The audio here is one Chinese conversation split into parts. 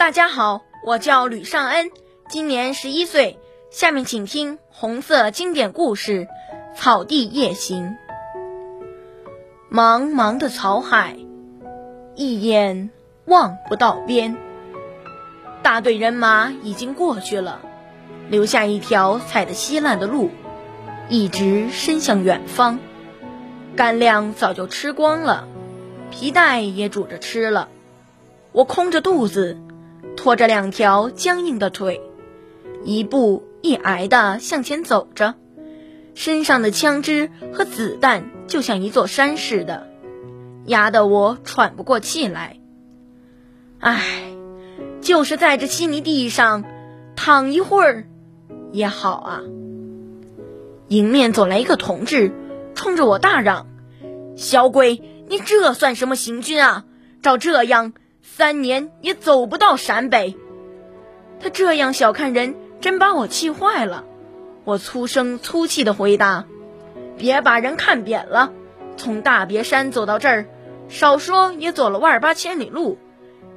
大家好，我叫吕尚恩，今年十一岁。下面请听红色经典故事《草地夜行》。茫茫的草海，一眼望不到边。大队人马已经过去了，留下一条踩得稀烂的路，一直伸向远方。干粮早就吃光了，皮带也煮着吃了。我空着肚子，拖着两条僵硬的腿，一步一挨地向前走着，身上的枪支和子弹就像一座山似的，压得我喘不过气来。唉，就是在这稀泥地上躺一会儿也好啊。迎面走来一个同志，冲着我大嚷：“小鬼，你这算什么行军啊？照这样……”三年也走不到陕北，他这样小看人，真把我气坏了。我粗声粗气地回答：“别把人看扁了，从大别山走到这儿，少说也走了万八千里路。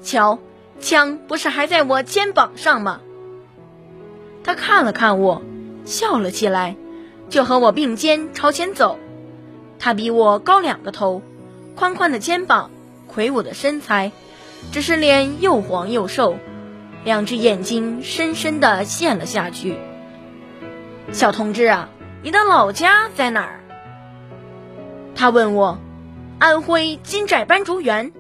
瞧，枪不是还在我肩膀上吗？”他看了看我，笑了起来，就和我并肩朝前走。他比我高两个头，宽宽的肩膀，魁梧的身材。只是脸又黄又瘦，两只眼睛深深的陷了下去。小同志啊，你的老家在哪儿？他问我。安徽金寨斑竹园，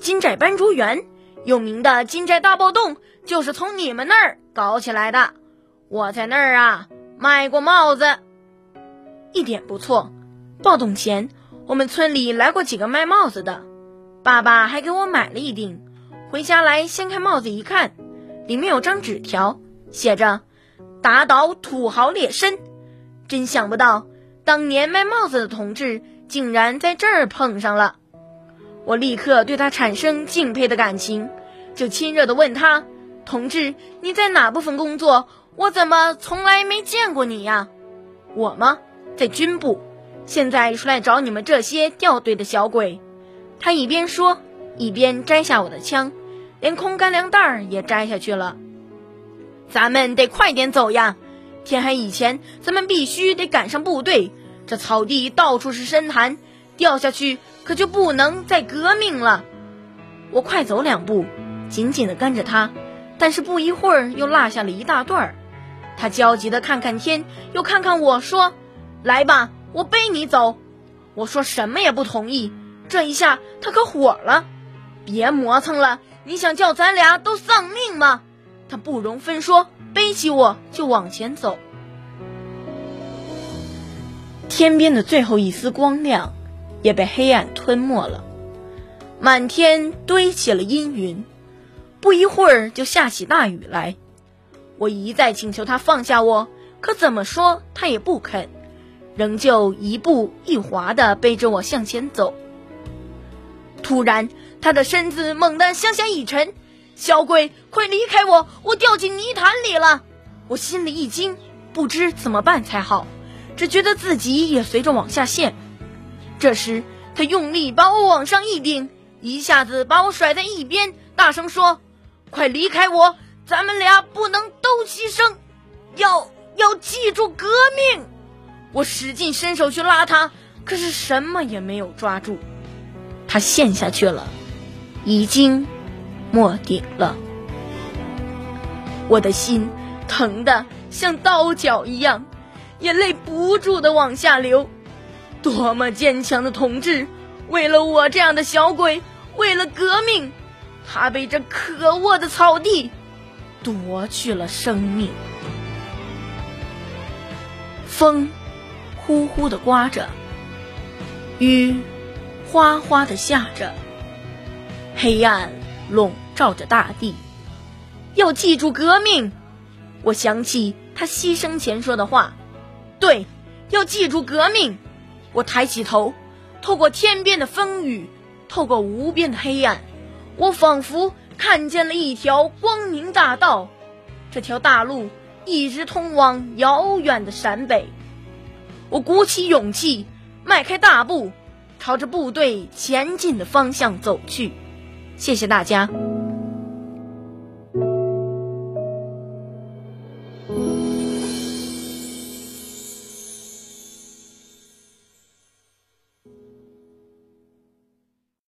金寨斑竹园有名的金寨大暴动就是从你们那儿搞起来的。我在那儿啊卖过帽子，一点不错。暴动前，我们村里来过几个卖帽子的，爸爸还给我买了一顶。回家来掀开帽子一看，里面有张纸条，写着“打倒土豪劣绅”。真想不到，当年卖帽子的同志竟然在这儿碰上了。我立刻对他产生敬佩的感情，就亲热地问他：“同志，你在哪部分工作？我怎么从来没见过你呀？”“我吗？在军部，现在出来找你们这些掉队的小鬼。”他一边说，一边摘下我的枪。连空干粮袋儿也摘下去了，咱们得快点走呀！天黑以前，咱们必须得赶上部队。这草地到处是深潭，掉下去可就不能再革命了。我快走两步，紧紧地跟着他，但是不一会儿又落下了一大段儿。他焦急地看看天，又看看我说：“来吧，我背你走。”我说什么也不同意。这一下他可火了，别磨蹭了。你想叫咱俩都丧命吗？他不容分说，背起我就往前走。天边的最后一丝光亮，也被黑暗吞没了。满天堆起了阴云，不一会儿就下起大雨来。我一再请求他放下我，可怎么说他也不肯，仍旧一步一滑地背着我向前走。突然。他的身子猛地向下一沉，小鬼，快离开我！我掉进泥潭里了。我心里一惊，不知怎么办才好，只觉得自己也随着往下陷。这时，他用力把我往上一顶，一下子把我甩在一边，大声说：“快离开我！咱们俩不能都牺牲，要要记住革命！”我使劲伸手去拉他，可是什么也没有抓住，他陷下去了。已经没顶了，我的心疼得像刀绞一样，眼泪不住的往下流。多么坚强的同志，为了我这样的小鬼，为了革命，他被这可恶的草地夺去了生命。风呼呼的刮着，雨哗哗的下着。黑暗笼罩着大地，要记住革命。我想起他牺牲前说的话，对，要记住革命。我抬起头，透过天边的风雨，透过无边的黑暗，我仿佛看见了一条光明大道。这条大路一直通往遥远的陕北。我鼓起勇气，迈开大步，朝着部队前进的方向走去。谢谢大家。